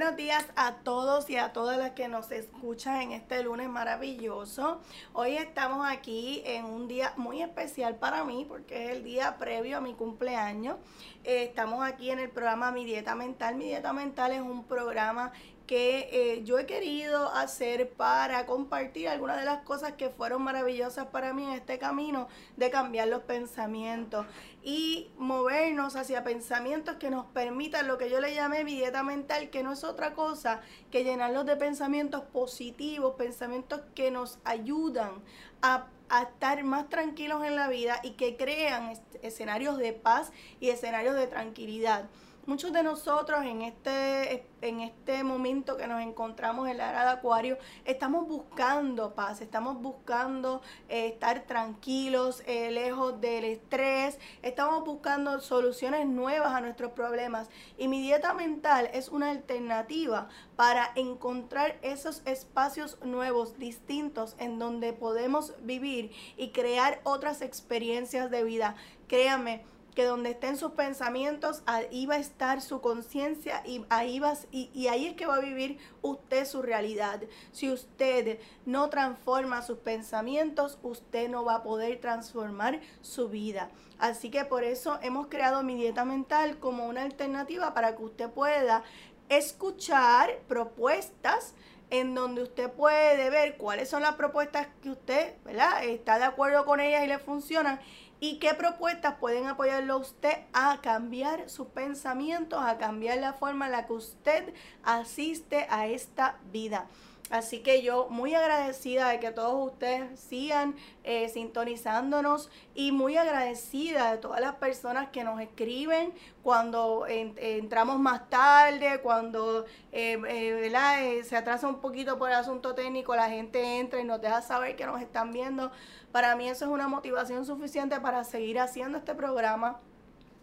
Buenos días a todos y a todas las que nos escuchan en este lunes maravilloso. Hoy estamos aquí en un día muy especial para mí porque es el día previo a mi cumpleaños. Eh, estamos aquí en el programa Mi Dieta Mental. Mi Dieta Mental es un programa que eh, yo he querido hacer para compartir algunas de las cosas que fueron maravillosas para mí en este camino de cambiar los pensamientos y movernos hacia pensamientos que nos permitan lo que yo le llamé dieta mental, que no es otra cosa que llenarlos de pensamientos positivos, pensamientos que nos ayudan a, a estar más tranquilos en la vida y que crean escenarios de paz y escenarios de tranquilidad muchos de nosotros en este, en este momento que nos encontramos en la era de Acuario, estamos buscando paz, estamos buscando eh, estar tranquilos, eh, lejos del estrés, estamos buscando soluciones nuevas a nuestros problemas. Y mi dieta mental es una alternativa para encontrar esos espacios nuevos, distintos, en donde podemos vivir y crear otras experiencias de vida. Créame, que donde estén sus pensamientos, ahí va a estar su conciencia y ahí, va, y, y ahí es que va a vivir usted su realidad. Si usted no transforma sus pensamientos, usted no va a poder transformar su vida. Así que por eso hemos creado mi dieta mental como una alternativa para que usted pueda escuchar propuestas en donde usted puede ver cuáles son las propuestas que usted ¿verdad? está de acuerdo con ellas y le funcionan y qué propuestas pueden apoyarlo a usted a cambiar sus pensamientos, a cambiar la forma en la que usted asiste a esta vida. Así que yo muy agradecida de que todos ustedes sigan eh, sintonizándonos y muy agradecida de todas las personas que nos escriben cuando entramos más tarde, cuando eh, eh, se atrasa un poquito por el asunto técnico, la gente entra y nos deja saber que nos están viendo. Para mí eso es una motivación suficiente para seguir haciendo este programa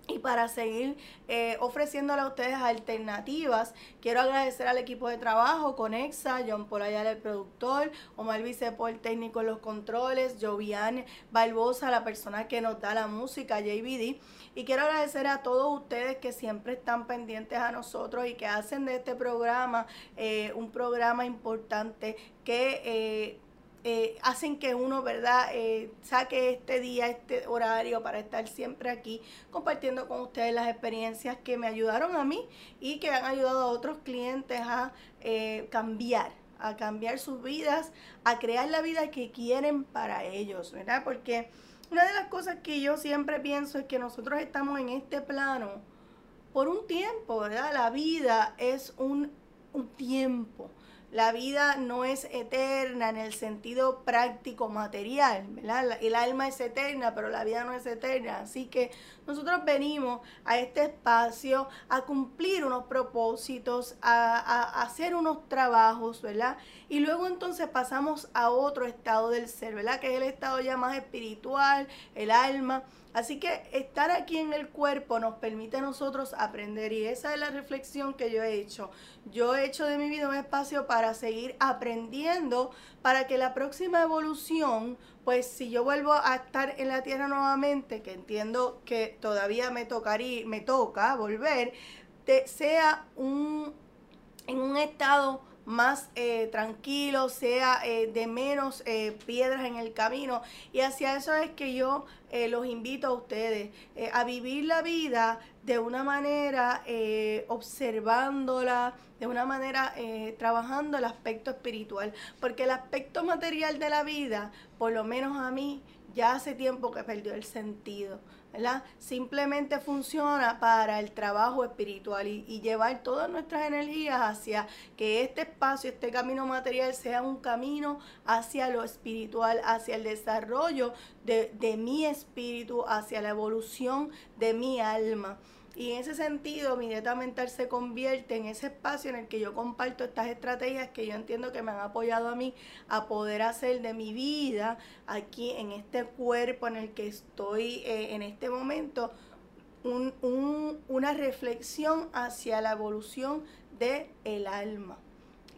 y para seguir eh, ofreciéndole a ustedes alternativas, quiero agradecer al equipo de trabajo, Conexa, John Polayal, el productor, Omar Vicepol, técnico en los controles, Jovian Barbosa, la persona que nos da la música, JBD. Y quiero agradecer a todos ustedes que siempre están pendientes a nosotros y que hacen de este programa eh, un programa importante que... Eh, eh, hacen que uno, ¿verdad?, eh, saque este día, este horario para estar siempre aquí compartiendo con ustedes las experiencias que me ayudaron a mí y que han ayudado a otros clientes a eh, cambiar, a cambiar sus vidas, a crear la vida que quieren para ellos, ¿verdad? Porque una de las cosas que yo siempre pienso es que nosotros estamos en este plano por un tiempo, ¿verdad? La vida es un, un tiempo. La vida no es eterna en el sentido práctico material, ¿verdad? El alma es eterna, pero la vida no es eterna. Así que nosotros venimos a este espacio a cumplir unos propósitos, a, hacer unos trabajos, ¿verdad? Y luego entonces pasamos a otro estado del ser, ¿verdad? Que es el estado ya más espiritual, el alma. Así que estar aquí en el cuerpo nos permite a nosotros aprender y esa es la reflexión que yo he hecho. Yo he hecho de mi vida un espacio para seguir aprendiendo para que la próxima evolución, pues si yo vuelvo a estar en la tierra nuevamente, que entiendo que todavía me tocaría, me toca volver, sea un en un estado más eh, tranquilo, sea eh, de menos eh, piedras en el camino. Y hacia eso es que yo los invito a ustedes a vivir la vida de una manera observándola, de una manera trabajando el aspecto espiritual. Porque el aspecto material de la vida, por lo menos a mí, ya hace tiempo que perdió el sentido. Simplemente funciona para el trabajo espiritual y, llevar todas nuestras energías hacia que este espacio, este camino material sea un camino hacia lo espiritual, hacia el desarrollo de, de mi espíritu, hacia la evolución de mi alma. Y en ese sentido, mi dieta mental se convierte en ese espacio en el que yo comparto estas estrategias que yo entiendo que me han apoyado a mí a poder hacer de mi vida aquí en este cuerpo en el que estoy eh, en este momento una reflexión hacia la evolución del el alma.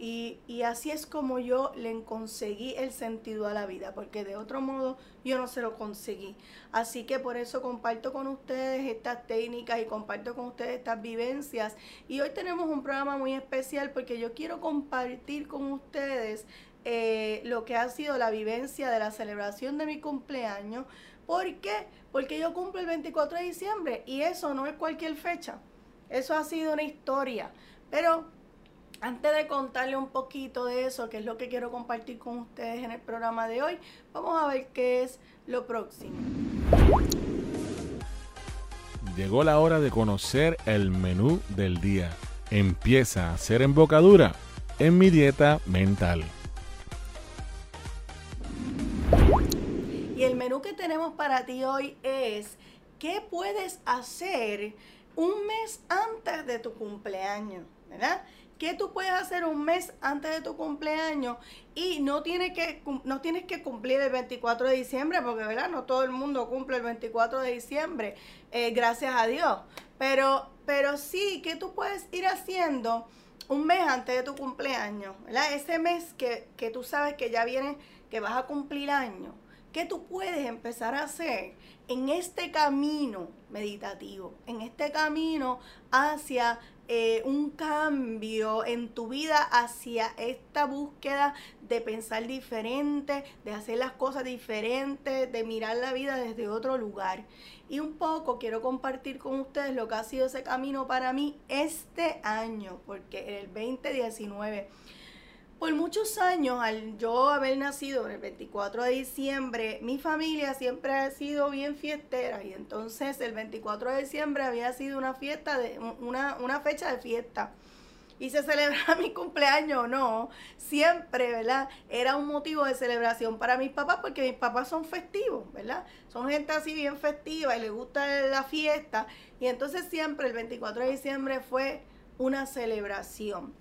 Y, así es como yo le conseguí el sentido a la vida, porque de otro modo yo no se lo conseguí. Así que por eso comparto con ustedes estas técnicas y comparto con ustedes estas vivencias. Y hoy tenemos un programa muy especial porque yo quiero compartir con ustedes eh, lo que ha sido la vivencia de la celebración de mi cumpleaños. ¿Por qué? Porque yo cumplo el 24 de diciembre y eso no es cualquier fecha. Eso ha sido una historia. Pero antes de contarle un poquito de eso, que es lo que quiero compartir con ustedes en el programa de hoy, vamos a ver qué es lo próximo. Llegó la hora de conocer el menú del día. Empieza a ser embocadura en mi dieta mental. Y el menú que tenemos para ti hoy es qué puedes hacer un mes antes de tu cumpleaños, ¿verdad? ¿Qué tú puedes hacer un mes antes de tu cumpleaños? Y no tienes que, no tienes que cumplir el 24 de diciembre, porque ¿verdad? no todo el mundo cumple el 24 de diciembre, eh, gracias a Dios. Pero, pero sí, ¿qué tú puedes ir haciendo un mes antes de tu cumpleaños? Ese mes que, que tú sabes que ya viene, que vas a cumplir años. ¿Qué tú puedes empezar a hacer en este camino meditativo, en este camino hacia eh, un cambio en tu vida, hacia esta búsqueda de pensar diferente, de hacer las cosas diferentes, de mirar la vida desde otro lugar? Y un poco quiero compartir con ustedes lo que ha sido ese camino para mí este año, porque en el 2019 por muchos años, al yo haber nacido el 24 de diciembre, mi familia siempre ha sido bien fiestera y entonces el 24 de diciembre había sido una fiesta, de, una, una fecha de fiesta. Y se celebra mi cumpleaños o no, siempre, ¿verdad? Era un motivo de celebración para mis papás porque mis papás son festivos, ¿verdad? Son gente así bien festiva y les gusta la fiesta. Y entonces siempre el 24 de diciembre fue una celebración.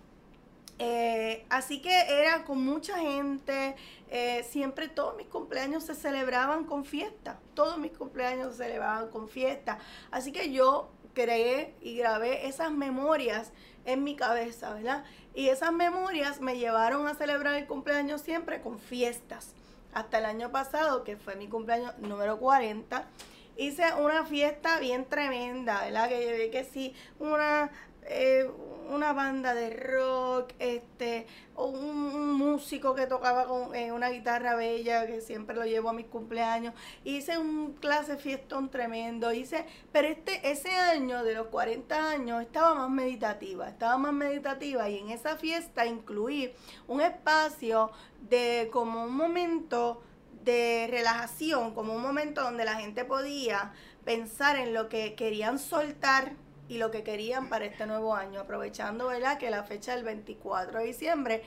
Eh, así que era con mucha gente, eh, siempre todos mis cumpleaños se celebraban con fiesta, todos mis cumpleaños se celebraban con fiesta. Así que yo creé y grabé esas memorias en mi cabeza, ¿verdad? Y esas memorias me llevaron a celebrar el cumpleaños siempre con fiestas. Hasta el año pasado, que fue mi cumpleaños número 40, hice una fiesta bien tremenda, ¿verdad? Que llevé que sí, una, eh, una banda de rock, este, o un, músico que tocaba con eh, una guitarra bella, que siempre lo llevo a mis cumpleaños. Hice un clase fiestón tremendo, hice, pero este, ese año de los 40 años estaba más meditativa, estaba más meditativa y en esa fiesta incluí un espacio de como un momento de relajación, como un momento donde la gente podía pensar en lo que querían soltar y lo que querían para este nuevo año, aprovechando, ¿verdad? Que la fecha del 24 de diciembre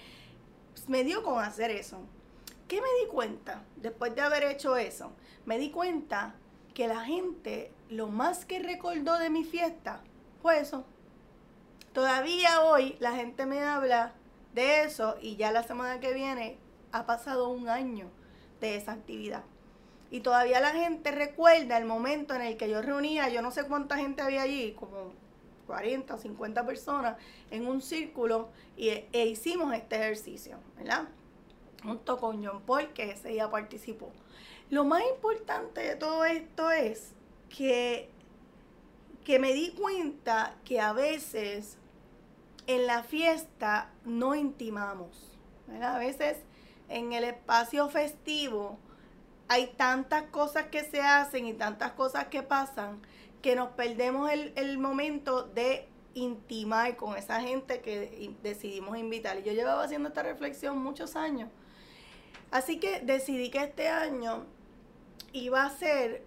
pues, me dio con hacer eso. ¿Qué me di cuenta después de haber hecho eso? Me di cuenta que la gente lo más que recordó de mi fiesta fue eso. Todavía hoy la gente me habla de eso y ya la semana que viene ha pasado un año de esa actividad. Y todavía la gente recuerda el momento en el que yo reunía, yo no sé cuánta gente había allí, como 40 o 50 personas en un círculo y, e hicimos este ejercicio, ¿verdad? Junto con John Paul, que ese día participó. Lo más importante de todo esto es que, que me di cuenta que a veces en la fiesta no intimamos, ¿verdad? A veces en el espacio festivo hay tantas cosas que se hacen y tantas cosas que pasan que nos perdemos el, momento de intimar con esa gente que decidimos invitar. Y yo llevaba haciendo esta reflexión muchos años. Así que decidí que este año iba a ser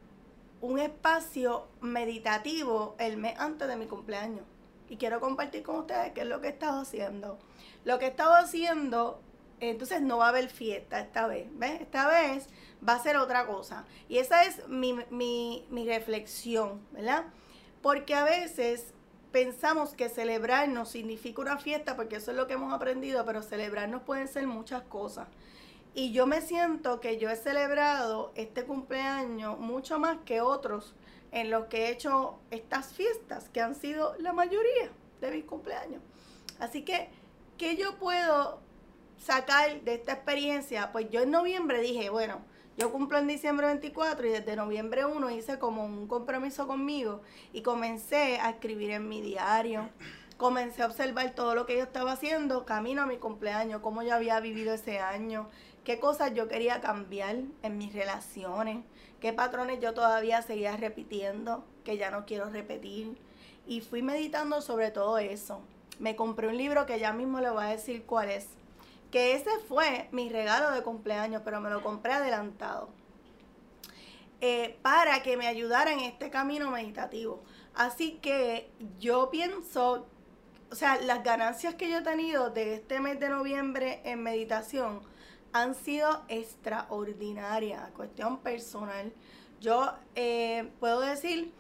un espacio meditativo el mes antes de mi cumpleaños. Y quiero compartir con ustedes qué es lo que he estado haciendo. Lo que he estado haciendo, entonces no va a haber fiesta esta vez. ¿Ves? Esta vez va a ser otra cosa. Y esa es mi, mi, reflexión, ¿verdad? Porque a veces pensamos que celebrarnos significa una fiesta, porque eso es lo que hemos aprendido, pero celebrarnos pueden ser muchas cosas. Y yo me siento que yo he celebrado este cumpleaños mucho más que otros en los que he hecho estas fiestas, que han sido la mayoría de mis cumpleaños. Así que ¿qué yo puedo sacar de esta experiencia? Pues yo en noviembre dije, bueno, yo cumplo en diciembre 24 y desde noviembre 1 hice como un compromiso conmigo y comencé a escribir en mi diario. Comencé a observar todo lo que yo estaba haciendo camino a mi cumpleaños, cómo yo había vivido ese año, qué cosas yo quería cambiar en mis relaciones, qué patrones yo todavía seguía repitiendo, que ya no quiero repetir. Y fui meditando sobre todo eso. Me compré un libro que ya mismo le voy a decir cuál es que ese fue mi regalo de cumpleaños, pero me lo compré adelantado. Eh, para que me ayudara en este camino meditativo. Así que yo pienso, o sea, las ganancias que yo he tenido de este mes de noviembre en meditación han sido extraordinarias, cuestión personal. Yo eh, puedo decir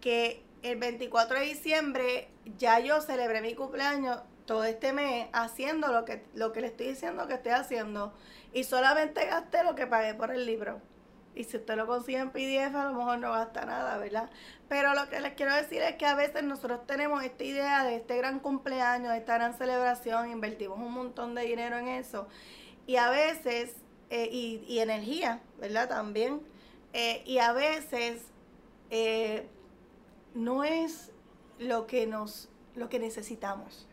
que el 24 de diciembre ya yo celebré mi cumpleaños todo este mes haciendo lo que, lo que le estoy diciendo que estoy haciendo y solamente gasté lo que pagué por el libro. Y si usted lo consigue en PDF, a lo mejor no gasta nada, ¿verdad? Pero lo que les quiero decir es que a veces nosotros tenemos esta idea de este gran cumpleaños, de esta gran celebración, invertimos un montón de dinero en eso. Y a veces, eh, y, energía, ¿verdad? También. Eh, y a veces eh, no es lo que nos, lo que necesitamos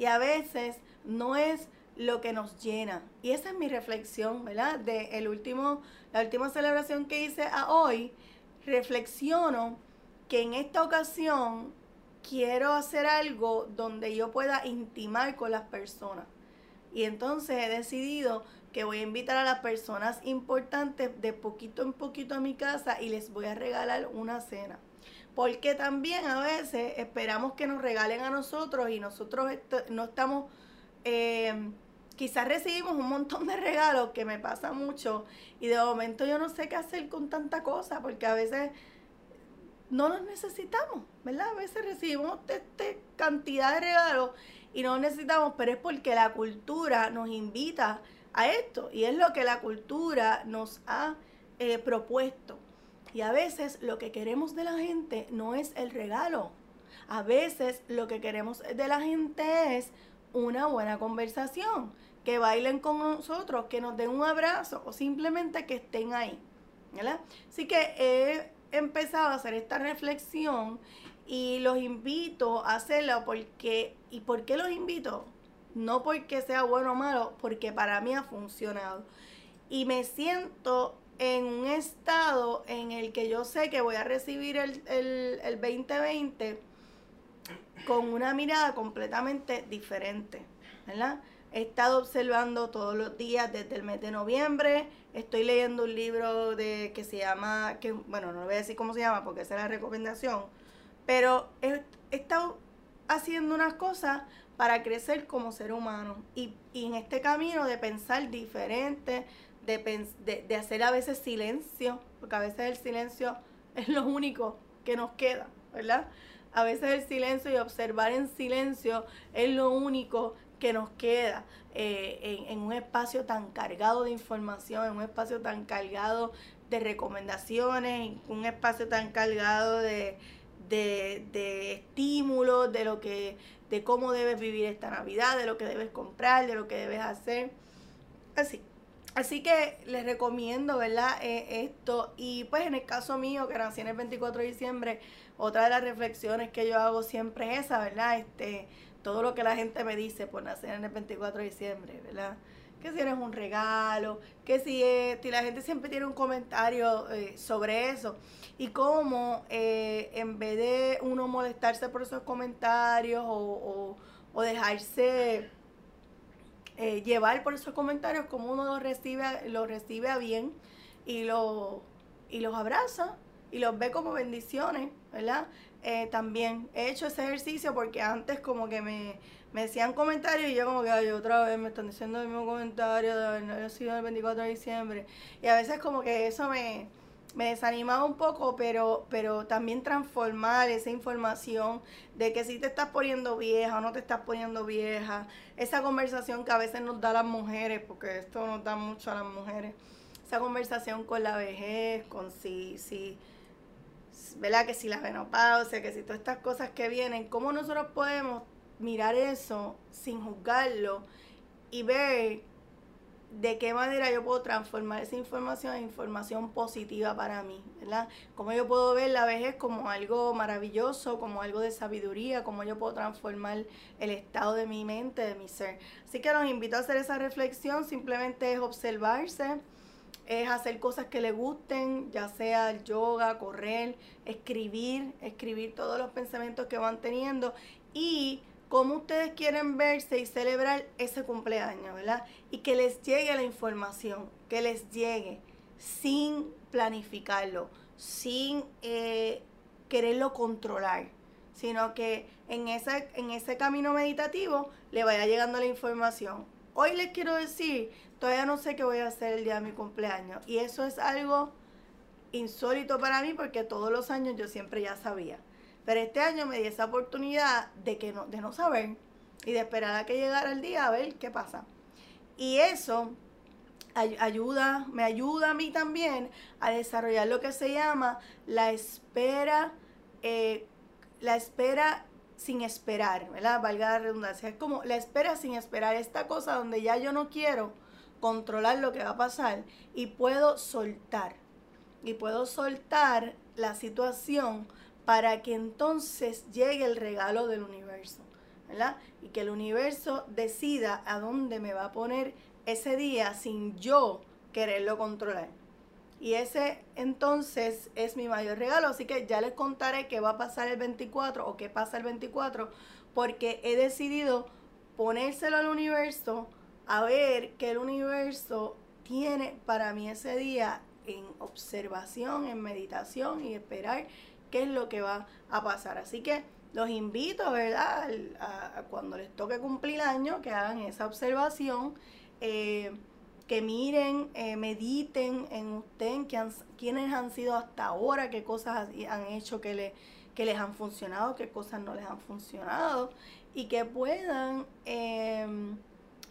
y a veces no es lo que nos llena. Y esa es mi reflexión, ¿verdad? De el último, la última celebración que hice a hoy, reflexiono que en esta ocasión quiero hacer algo donde yo pueda intimar con las personas. Y entonces he decidido que voy a invitar a las personas importantes de poquito en poquito a mi casa y les voy a regalar una cena. Porque también a veces esperamos que nos regalen a nosotros y nosotros no estamos, eh, quizás recibimos un montón de regalos que me pasa mucho y de momento yo no sé qué hacer con tanta cosa porque a veces no los necesitamos, ¿verdad? A veces recibimos esta cantidad de regalos y no necesitamos, pero es porque la cultura nos invita a esto y es lo que la cultura nos ha eh, propuesto. Y a veces lo que queremos de la gente no es el regalo. A veces lo que queremos de la gente es una buena conversación, que bailen con nosotros, que nos den un abrazo o simplemente que estén ahí. Así que he empezado a hacer esta reflexión y los invito a hacerlo porque, ¿y por qué los invito? No porque sea bueno o malo, porque para mí ha funcionado. Y me siento en un estado en el que yo sé que voy a recibir el, el, 2020 con una mirada completamente diferente, ¿verdad? He estado observando todos los días desde el mes de noviembre. Estoy leyendo un libro de que se llama, que bueno, no voy a decir cómo se llama porque esa es la recomendación, pero he, estado haciendo unas cosas para crecer como ser humano y en este camino de pensar diferente, de, hacer a veces silencio, porque a veces el silencio es lo único que nos queda, ¿verdad? A veces el silencio y observar en silencio es lo único que nos queda eh, en, un espacio tan cargado de información, en un espacio tan cargado de recomendaciones, en un espacio tan cargado de, de, de estímulos, de lo que, de cómo debes vivir esta Navidad, de lo que debes comprar, de lo que debes hacer. Así, Así que les recomiendo, ¿verdad? Eh, esto. Y pues en el caso mío, que nací en el 24 de diciembre, otra de las reflexiones que yo hago siempre es esa, ¿verdad? Este, todo lo que la gente me dice por nacer en el 24 de diciembre, ¿verdad? Que si eres un regalo, que si, si la gente siempre tiene un comentario eh, sobre eso. Y cómo eh, en vez de uno molestarse por esos comentarios o, o dejarse eh, llevar por esos comentarios como uno los recibe, los recibe a bien y, lo, y los abraza y los ve como bendiciones, ¿verdad? Eh, también he hecho ese ejercicio porque antes como que me, decían comentarios y yo como que, ay, otra vez me están diciendo el mismo comentario de haber sido el 24 de diciembre. Y a veces como que eso me, me desanimaba un poco, pero, pero también transformar esa información de que si te estás poniendo vieja o no te estás poniendo vieja, esa conversación que a veces nos da las mujeres, porque esto nos da mucho a las mujeres, esa conversación con la vejez, con si, si, ¿verdad? Que si la menopausia, que si todas estas cosas que vienen, cómo nosotros podemos mirar eso sin juzgarlo y ver de qué manera yo puedo transformar esa información en información positiva para mí, ¿verdad? Cómo yo puedo ver la vejez como algo maravilloso, como algo de sabiduría, cómo yo puedo transformar el estado de mi mente, de mi ser. Así que los invito a hacer esa reflexión, simplemente es observarse, es hacer cosas que le gusten, ya sea el yoga, correr, escribir, escribir todos los pensamientos que van teniendo y cómo ustedes quieren verse y celebrar ese cumpleaños, ¿verdad? Y que les llegue la información, que les llegue sin planificarlo, sin eh, quererlo controlar, sino que en ese, en ese camino meditativo le vaya llegando la información. Hoy les quiero decir, todavía no sé qué voy a hacer el día de mi cumpleaños. Y eso es algo insólito para mí porque todos los años yo siempre ya sabía. Pero este año me di esa oportunidad de, que no, de no saber y de esperar a que llegara el día a ver qué pasa. Y eso ayuda, me ayuda a mí también a desarrollar lo que se llama la espera, eh, la espera sin esperar, ¿verdad? Valga la redundancia. Es como la espera sin esperar, esta cosa donde ya yo no quiero controlar lo que va a pasar y puedo soltar. Y puedo soltar la situación para que entonces llegue el regalo del universo, ¿verdad? Y que el universo decida a dónde me va a poner ese día sin yo quererlo controlar. Y ese entonces es mi mayor regalo, así que ya les contaré qué va a pasar el 24 o qué pasa el 24, porque he decidido ponérselo al universo a ver qué el universo tiene para mí ese día en observación, en meditación y esperar qué es lo que va a pasar. Así que los invito, ¿verdad? A, cuando les toque cumplir año, que hagan esa observación, eh, que miren, eh, mediten en usted, que quiénes han sido hasta ahora, qué cosas han hecho que, le, les han funcionado, qué cosas no les han funcionado, y que puedan em,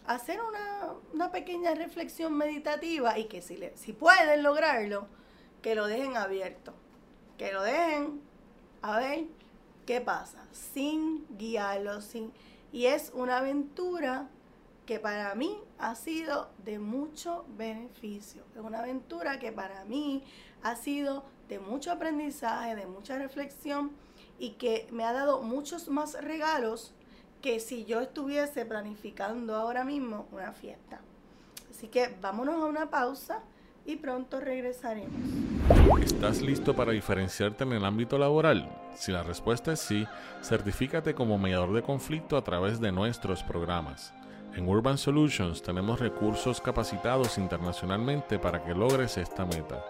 hacer una, una, pequeña reflexión meditativa y que si, le, si pueden lograrlo, que lo dejen abierto que lo dejen a ver qué pasa, sin guiarlo, sin... Y es una aventura que para mí ha sido de mucho beneficio. Es una aventura que para mí ha sido de mucho aprendizaje, de mucha reflexión y que me ha dado muchos más regalos que si yo estuviese planificando ahora mismo una fiesta. Así que vámonos a una pausa y pronto regresaremos. ¿Estás listo para diferenciarte en el ámbito laboral? Si la respuesta es sí, certifícate como mediador de conflicto a través de nuestros programas. En Urban Solutions tenemos recursos capacitados internacionalmente para que logres esta meta.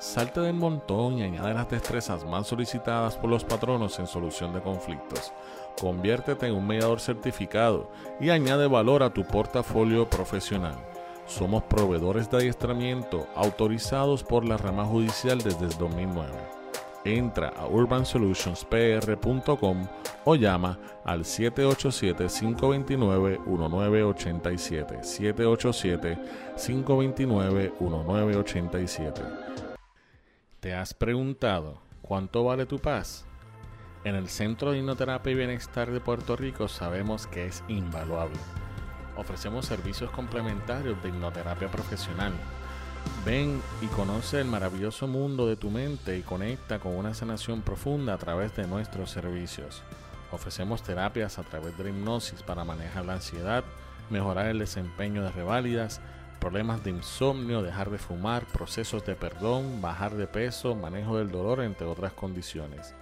Salte del montón y añade las destrezas más solicitadas por los patronos en solución de conflictos. Conviértete en un mediador certificado y añade valor a tu portafolio profesional. Somos proveedores de adiestramiento autorizados por la rama judicial desde el 2009. Entra a urbansolutionspr.com o llama al 787-529-1987. 787-529-1987. ¿Te has preguntado cuánto vale tu paz? En el Centro de Hipnoterapia y Bienestar de Puerto Rico sabemos que es invaluable ofrecemos servicios complementarios de hipnoterapia profesional. Ven y conoce el maravilloso mundo de tu mente y conecta con una sanación profunda a través de nuestros servicios. Ofrecemos terapias a través de la hipnosis para manejar la ansiedad, mejorar el desempeño de reválidas, problemas de insomnio, dejar de fumar, procesos de perdón, bajar de peso, manejo del dolor, entre otras condiciones.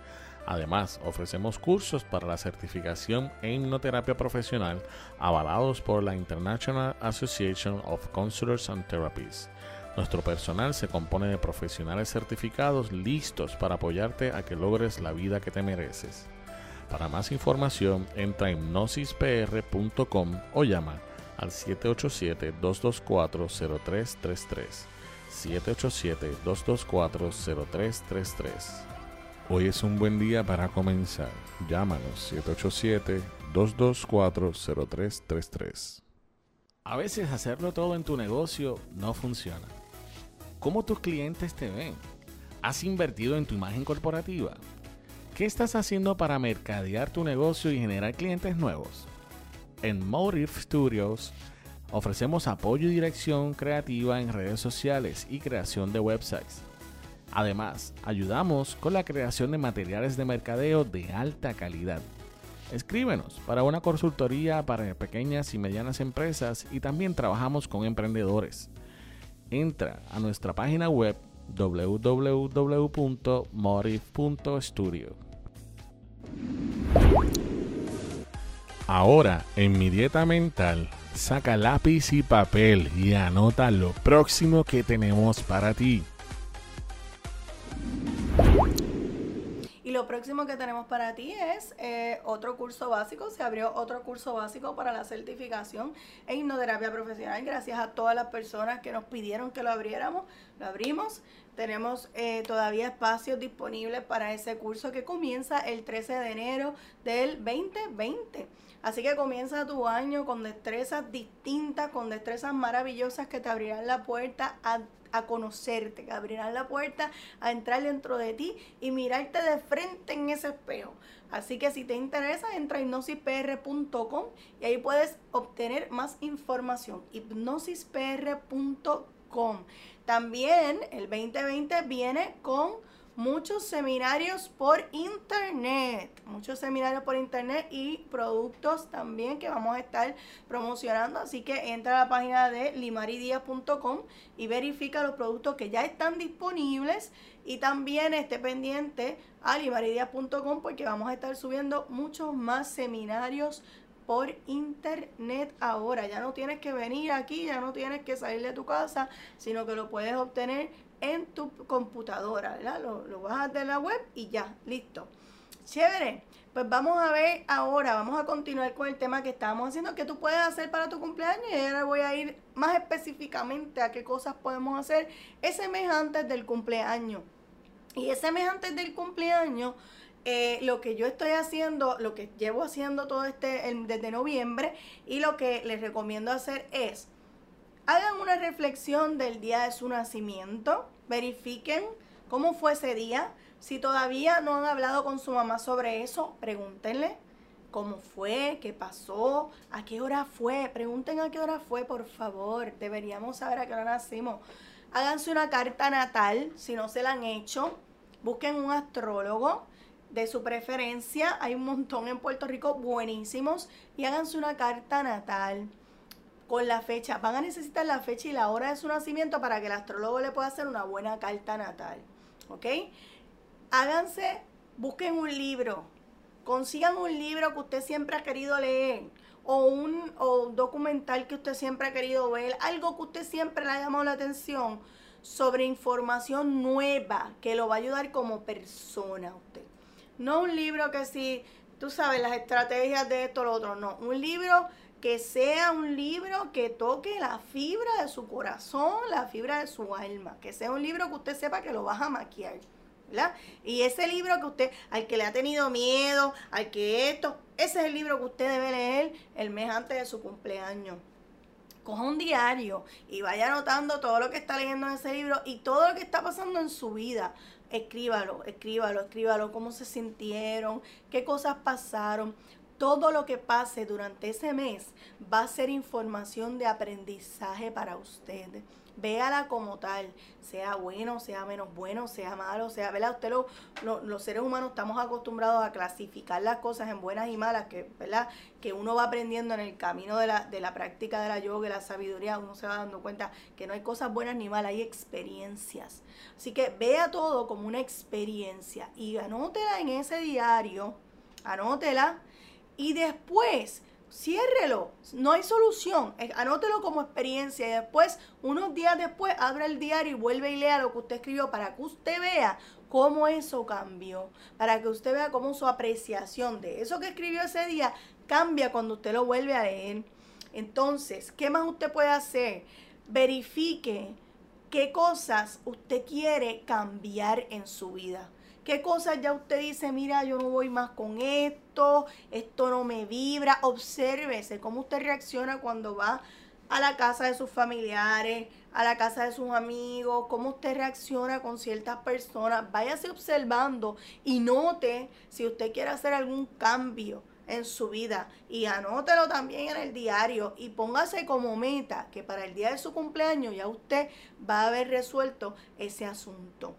Además, ofrecemos cursos para la certificación en hipnoterapia profesional avalados por la International Association of Counselors and Therapists. Nuestro personal se compone de profesionales certificados listos para apoyarte a que logres la vida que te mereces. Para más información, entra en hipnosispr.com o llama al 787-224-0333. 787-224-0333. Hoy es un buen día para comenzar. Llámanos 787-224-0333. A veces hacerlo todo en tu negocio no funciona. ¿Cómo tus clientes te ven? ¿Has invertido en tu imagen corporativa? ¿Qué estás haciendo para mercadear tu negocio y generar clientes nuevos? En Motive Studios ofrecemos apoyo y dirección creativa en redes sociales y creación de websites. Además, ayudamos con la creación de materiales de mercadeo de alta calidad. Escríbenos para una consultoría para pequeñas y medianas empresas y también trabajamos con emprendedores. Entra a nuestra página web www.motive.studio. Ahora, en mi dieta mental, saca lápiz y papel y anota lo próximo que tenemos para ti. Lo próximo que tenemos para ti es eh, otro curso básico. Se abrió otro curso básico para la certificación en hipnoterapia profesional. Gracias a todas las personas que nos pidieron que lo abriéramos. Lo abrimos. Tenemos eh, todavía espacios disponibles para ese curso que comienza el 13 de enero del 2020. Así que comienza tu año con destrezas distintas, con destrezas maravillosas que te abrirán la puerta a a conocerte, que abrirán la puerta a entrar dentro de ti y mirarte de frente en ese espejo. Así que si te interesa, entra a hipnosispr.com y ahí puedes obtener más información. hipnosispr.com. También el 2020 viene con muchos seminarios por internet, muchos seminarios por internet y productos también que vamos a estar promocionando. Así que entra a la página de limaridia.com y verifica los productos que ya están disponibles y también esté pendiente a limaridia.com porque vamos a estar subiendo muchos más seminarios por internet ahora. Ya no tienes que venir aquí, ya no tienes que salir de tu casa, sino que lo puedes obtener en tu computadora, ¿verdad? Lo, lo bajas de la web y ya, listo. Chévere. Pues vamos a ver ahora, vamos a continuar con el tema que estábamos haciendo, que tú puedes hacer para tu cumpleaños y ahora voy a ir más específicamente a qué cosas podemos hacer ese mes antes del cumpleaños. Y ese mes antes del cumpleaños, eh, lo que yo estoy haciendo, lo que llevo haciendo todo este, desde noviembre y lo que les recomiendo hacer es hagan una reflexión del día de su nacimiento, verifiquen cómo fue ese día. Si todavía no han hablado con su mamá sobre eso, pregúntenle cómo fue, qué pasó, a qué hora fue. Pregunten a qué hora fue, por favor. Deberíamos saber a qué hora nacimos. Háganse una carta natal, si no se la han hecho. Busquen un astrólogo de su preferencia. Hay un montón en Puerto Rico buenísimos. Y háganse una carta natal con la fecha. Van a necesitar la fecha y la hora de su nacimiento para que el astrólogo le pueda hacer una buena carta natal. ¿Ok? Háganse, busquen un libro. Consigan un libro que usted siempre ha querido leer. O un documental que usted siempre ha querido ver. Algo que usted siempre le ha llamado la atención sobre información nueva que lo va a ayudar como persona a usted. No un libro que si, tú sabes, las estrategias de esto o lo otro. No, un libro que sea un libro que toque la fibra de su corazón, la fibra de su alma, que sea un libro que usted sepa que lo vas a maquiar. ¿verdad? Y ese libro que usted, al que le ha tenido miedo, al que esto, ese es el libro que usted debe leer el mes antes de su cumpleaños. Coja un diario y vaya anotando todo lo que está leyendo en ese libro y todo lo que está pasando en su vida. Escríbalo, escríbalo, escríbalo, cómo se sintieron, qué cosas pasaron todo lo que pase durante ese mes va a ser información de aprendizaje para usted. Véala como tal, sea bueno, sea menos bueno, sea malo, sea, ¿verdad? Usted los seres humanos estamos acostumbrados a clasificar las cosas en buenas y malas, que, ¿verdad? Que uno va aprendiendo en el camino de la, de la práctica de la yoga y la sabiduría, uno se va dando cuenta que no hay cosas buenas ni malas, hay experiencias. Así que vea todo como una experiencia y anótela en ese diario, anótela y después ciérrelo. No hay solución. Anótelo como experiencia y después, unos días después, abra el diario y vuelve y lea lo que usted escribió para que usted vea cómo eso cambió. Para que usted vea cómo su apreciación de eso que escribió ese día cambia cuando usted lo vuelve a leer. Entonces, ¿qué más usted puede hacer? Verifique qué cosas usted quiere cambiar en su vida. ¿Qué cosas ya usted dice, mira, yo no voy más con esto, esto no me vibra? Obsérvese cómo usted reacciona cuando va a la casa de sus familiares, a la casa de sus amigos, cómo usted reacciona con ciertas personas. Váyase observando y note si usted quiere hacer algún cambio en su vida y anótelo también en el diario y póngase como meta que para el día de su cumpleaños ya usted va a haber resuelto ese asunto.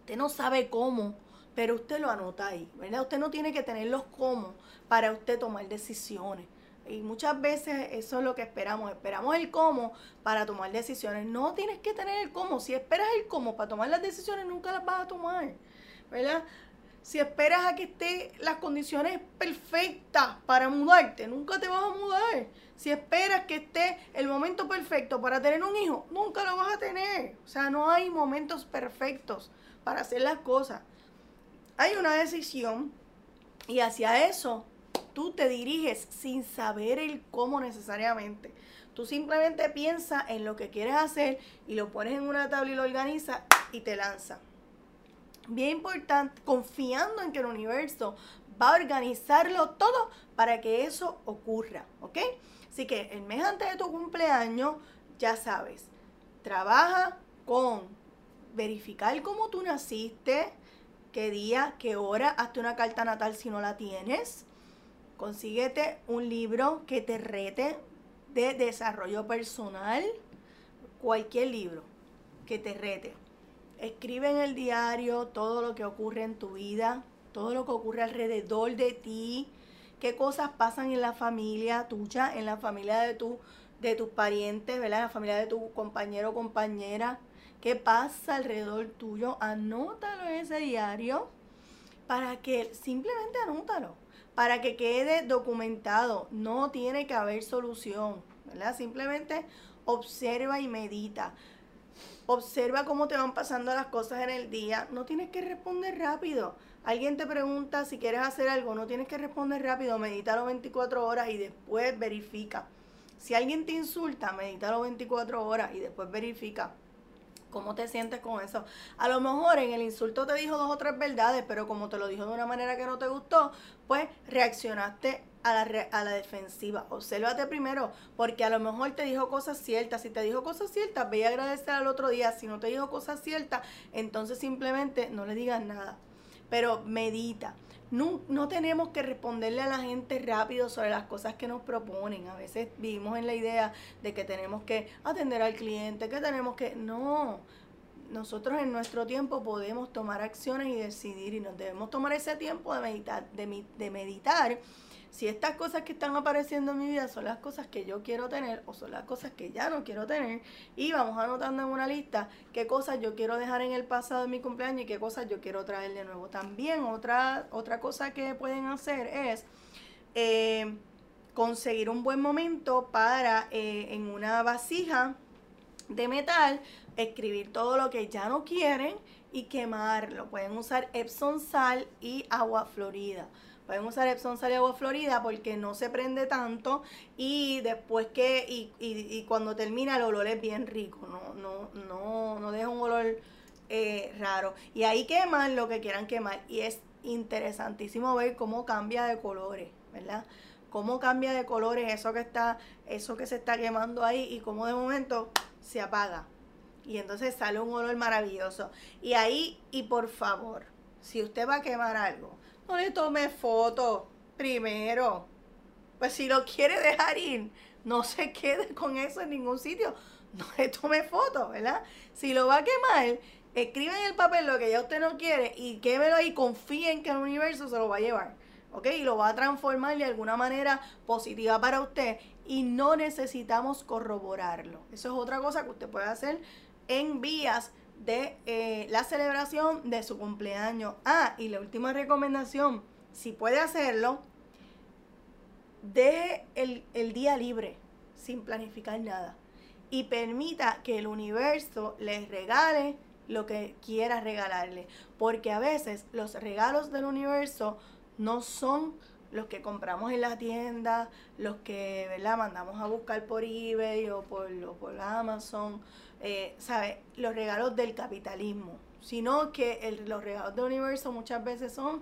Usted no sabe cómo, pero usted lo anota ahí, ¿verdad? Usted no tiene que tener los cómo para usted tomar decisiones. Y muchas veces eso es lo que esperamos. Esperamos el cómo para tomar decisiones. No tienes que tener el cómo. Si esperas el cómo para tomar las decisiones, nunca las vas a tomar. ¿Verdad? Si esperas a que estén las condiciones perfectas para mudarte, nunca te vas a mudar. Si esperas que esté el momento perfecto para tener un hijo, nunca lo vas a tener. O sea, no hay momentos perfectos para hacer las cosas. Hay una decisión y hacia eso tú te diriges sin saber el cómo necesariamente. Tú simplemente piensas en lo que quieres hacer y lo pones en una tabla y lo organizas y te lanzas bien importante, confiando en que el universo va a organizarlo todo para que eso ocurra, ¿ok? Así que el mes antes de tu cumpleaños, ya sabes, trabaja con verificar cómo tú naciste, qué día, qué hora, hazte una carta natal si no la tienes, consíguete un libro que te rete de desarrollo personal, cualquier libro que te rete. Escribe en el diario todo lo que ocurre en tu vida, todo lo que ocurre alrededor de ti, qué cosas pasan en la familia tuya, en la familia de, tu, de tus parientes, ¿verdad? En la familia de tu compañero o compañera. ¿Qué pasa alrededor tuyo? Anótalo en ese diario para que simplemente anótalo, para que quede documentado. No tiene que haber solución, ¿verdad? Simplemente observa y medita. Observa cómo te van pasando las cosas en el día. No tienes que responder rápido. Alguien te pregunta si quieres hacer algo, no tienes que responder rápido. Medítalo 24 horas y después verifica. Si alguien te insulta, medítalo 24 horas y después verifica. ¿Cómo te sientes con eso? A lo mejor en el insulto te dijo dos o tres verdades, pero como te lo dijo de una manera que no te gustó, pues reaccionaste a la, a la defensiva. Obsérvate primero, porque a lo mejor te dijo cosas ciertas. Si te dijo cosas ciertas, ve a agradecer al otro día. Si no te dijo cosas ciertas, entonces simplemente no le digas nada. Pero medita. No, no, tenemos que responderle a la gente rápido sobre las cosas que nos proponen. A veces vivimos en la idea de que tenemos que atender al cliente, que tenemos que... No, nosotros en nuestro tiempo podemos tomar acciones y decidir y nos debemos tomar ese tiempo de meditar, de, de meditar si estas cosas que están apareciendo en mi vida son las cosas que yo quiero tener o son las cosas que ya no quiero tener y vamos anotando en una lista qué cosas yo quiero dejar en el pasado de mi cumpleaños y qué cosas yo quiero traer de nuevo. También otra, otra cosa que pueden hacer es eh, conseguir un buen momento para eh, en una vasija de metal escribir todo lo que ya no quieren y quemarlo. Pueden usar Epsom sal y agua florida. Pueden usar Epsom Sal y Agua Florida porque no se prende tanto y después que, y, y, cuando termina el olor es bien rico, no, no, no, no deja un olor eh, raro. Y ahí queman lo que quieran quemar y es interesantísimo ver cómo cambia de colores, ¿verdad? Cómo cambia de colores eso que está, eso que se está quemando ahí y cómo de momento se apaga. Y entonces sale un olor maravilloso. Y ahí, y por favor, si usted va a quemar algo, no le tome foto primero. Pues si lo quiere dejar ir, no se quede con eso en ningún sitio. No le tome foto, ¿verdad? Si lo va a quemar, escribe en el papel lo que ya usted no quiere y quémelo ahí, confíen que el universo se lo va a llevar. ¿Ok? Y lo va a transformar de alguna manera positiva para usted y no necesitamos corroborarlo. Eso es otra cosa que usted puede hacer en vías de eh, la celebración de su cumpleaños. Ah, y la última recomendación, si puede hacerlo, deje el, el día libre, sin planificar nada. Y permita que el universo les regale lo que quiera regalarle. Porque a veces los regalos del universo no son los que compramos en la tienda, los que ¿verdad? mandamos a buscar por eBay o por, por Amazon, eh, ¿sabe? Los regalos del capitalismo, sino que los regalos del universo muchas veces son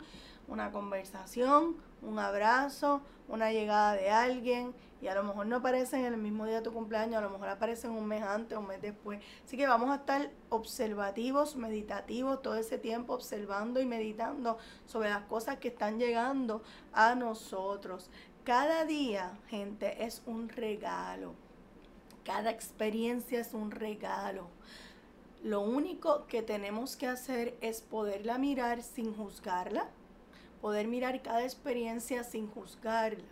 una conversación, un abrazo, una llegada de alguien y a lo mejor no aparecen en el mismo día de tu cumpleaños, a lo mejor aparecen un mes antes, un mes después. Así que vamos a estar observativos, meditativos todo ese tiempo, observando y meditando sobre las cosas que están llegando a nosotros. Cada día, gente, es un regalo. Cada experiencia es un regalo. Lo único que tenemos que hacer es poderla mirar sin juzgarla, poder mirar cada experiencia sin juzgarla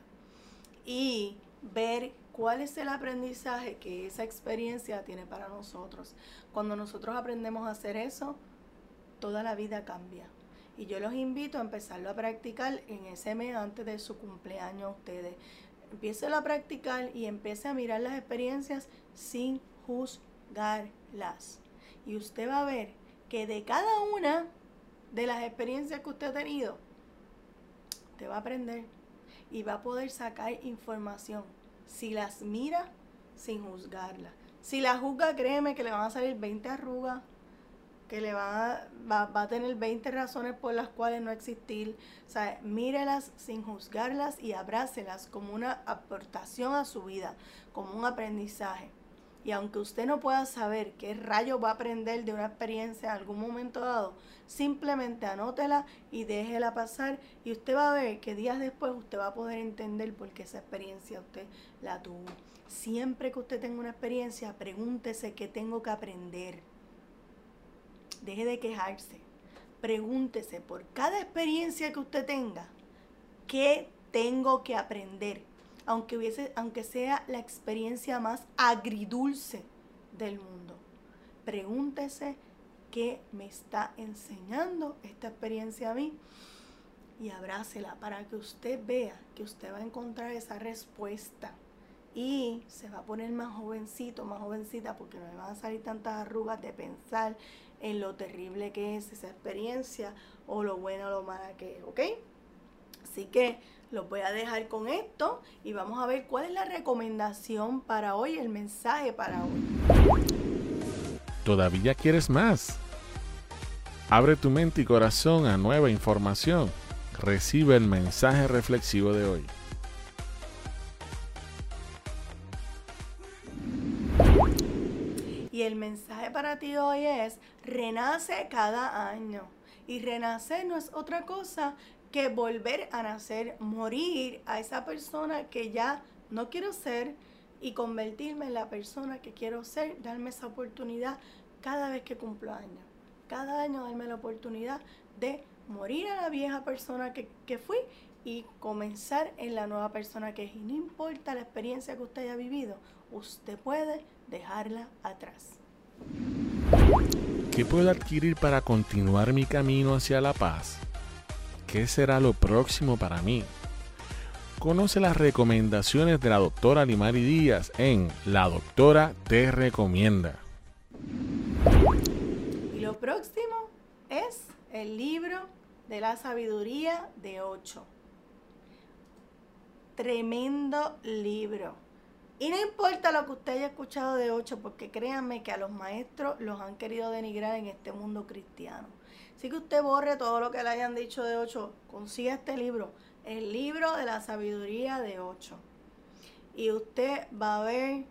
y ver cuál es el aprendizaje que esa experiencia tiene para nosotros. Cuando nosotros aprendemos a hacer eso, toda la vida cambia. Y yo los invito a empezarlo a practicar en ese mes antes de su cumpleaños ustedes. Empiecen a practicar y empiece a mirar las experiencias sin juzgarlas. Y usted va a ver que de cada una de las experiencias que usted ha tenido, te va a aprender y va a poder sacar información. Si las mira sin juzgarla. Si la juzga, créeme que le van a salir 20 arrugas, que le va, va, va, a tener 20 razones por las cuales no existir. O mírelas sin juzgarlas y abrácelas como una aportación a su vida, como un aprendizaje. Y aunque usted no pueda saber qué rayo va a aprender de una experiencia en algún momento dado, simplemente anótela y déjela pasar y usted va a ver que días después usted va a poder entender por qué esa experiencia usted la tuvo. Siempre que usted tenga una experiencia, pregúntese qué tengo que aprender. Deje de quejarse. Pregúntese por cada experiencia que usted tenga, ¿qué tengo que aprender? Aunque, hubiese, aunque sea la experiencia más agridulce del mundo. Pregúntese qué me está enseñando esta experiencia a mí y abrácela para que usted vea que usted va a encontrar esa respuesta y se va a poner más jovencito, más jovencita, porque no le van a salir tantas arrugas de pensar en lo terrible que es esa experiencia o lo bueno o lo mala que es, ¿ok? Así que los voy a dejar con esto y vamos a ver cuál es la recomendación para hoy, el mensaje para hoy. ¿Todavía quieres más? Abre tu mente y corazón a nueva información. Recibe el mensaje reflexivo de hoy. Y el mensaje para ti hoy es, renace cada año. Y renacer no es otra cosa que volver a nacer, morir a esa persona que ya no quiero ser y convertirme en la persona que quiero ser, darme esa oportunidad cada vez que cumplo años. Cada año darme la oportunidad de morir a la vieja persona que, que fui y comenzar en la nueva persona que es. Y no importa la experiencia que usted haya vivido, usted puede dejarla atrás. ¿Qué puedo adquirir para continuar mi camino hacia la paz? ¿Qué será lo próximo para mí? Conoce las recomendaciones de la doctora Limari Díaz en La Doctora Te Recomienda. Y lo próximo es el libro de la sabiduría de ocho. Tremendo libro. Y no importa lo que usted haya escuchado de ocho, porque créanme que a los maestros los han querido denigrar en este mundo cristiano. Así que usted borre todo lo que le hayan dicho de 8. Consiga este libro, el libro de la sabiduría de 8. Y usted va a ver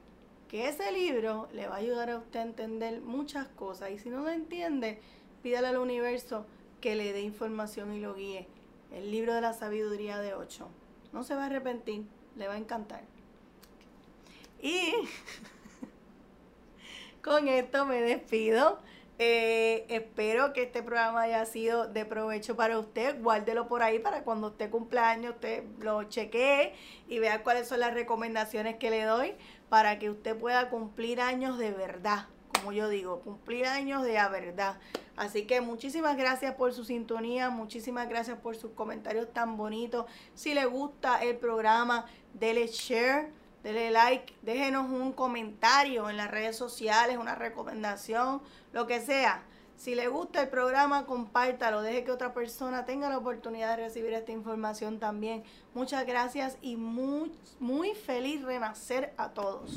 que ese libro le va a ayudar a usted a entender muchas cosas. Y si no lo entiende, pídale al universo que le dé información y lo guíe. El libro de la sabiduría de 8. No se va a arrepentir, le va a encantar. Y con esto me despido. Eh, espero que este programa haya sido de provecho para usted. Guárdelo por ahí para cuando usted cumpleaños, usted lo chequee y vea cuáles son las recomendaciones que le doy para que usted pueda cumplir años de verdad. Como yo digo, cumplir años de la verdad. Así que muchísimas gracias por su sintonía, muchísimas gracias por sus comentarios tan bonitos. Si le gusta el programa, dele share Dele like, déjenos un comentario en las redes sociales, una recomendación, lo que sea. Si le gusta el programa, compártalo, deje que otra persona tenga la oportunidad de recibir esta información también. Muchas gracias y muy, muy feliz renacer a todos.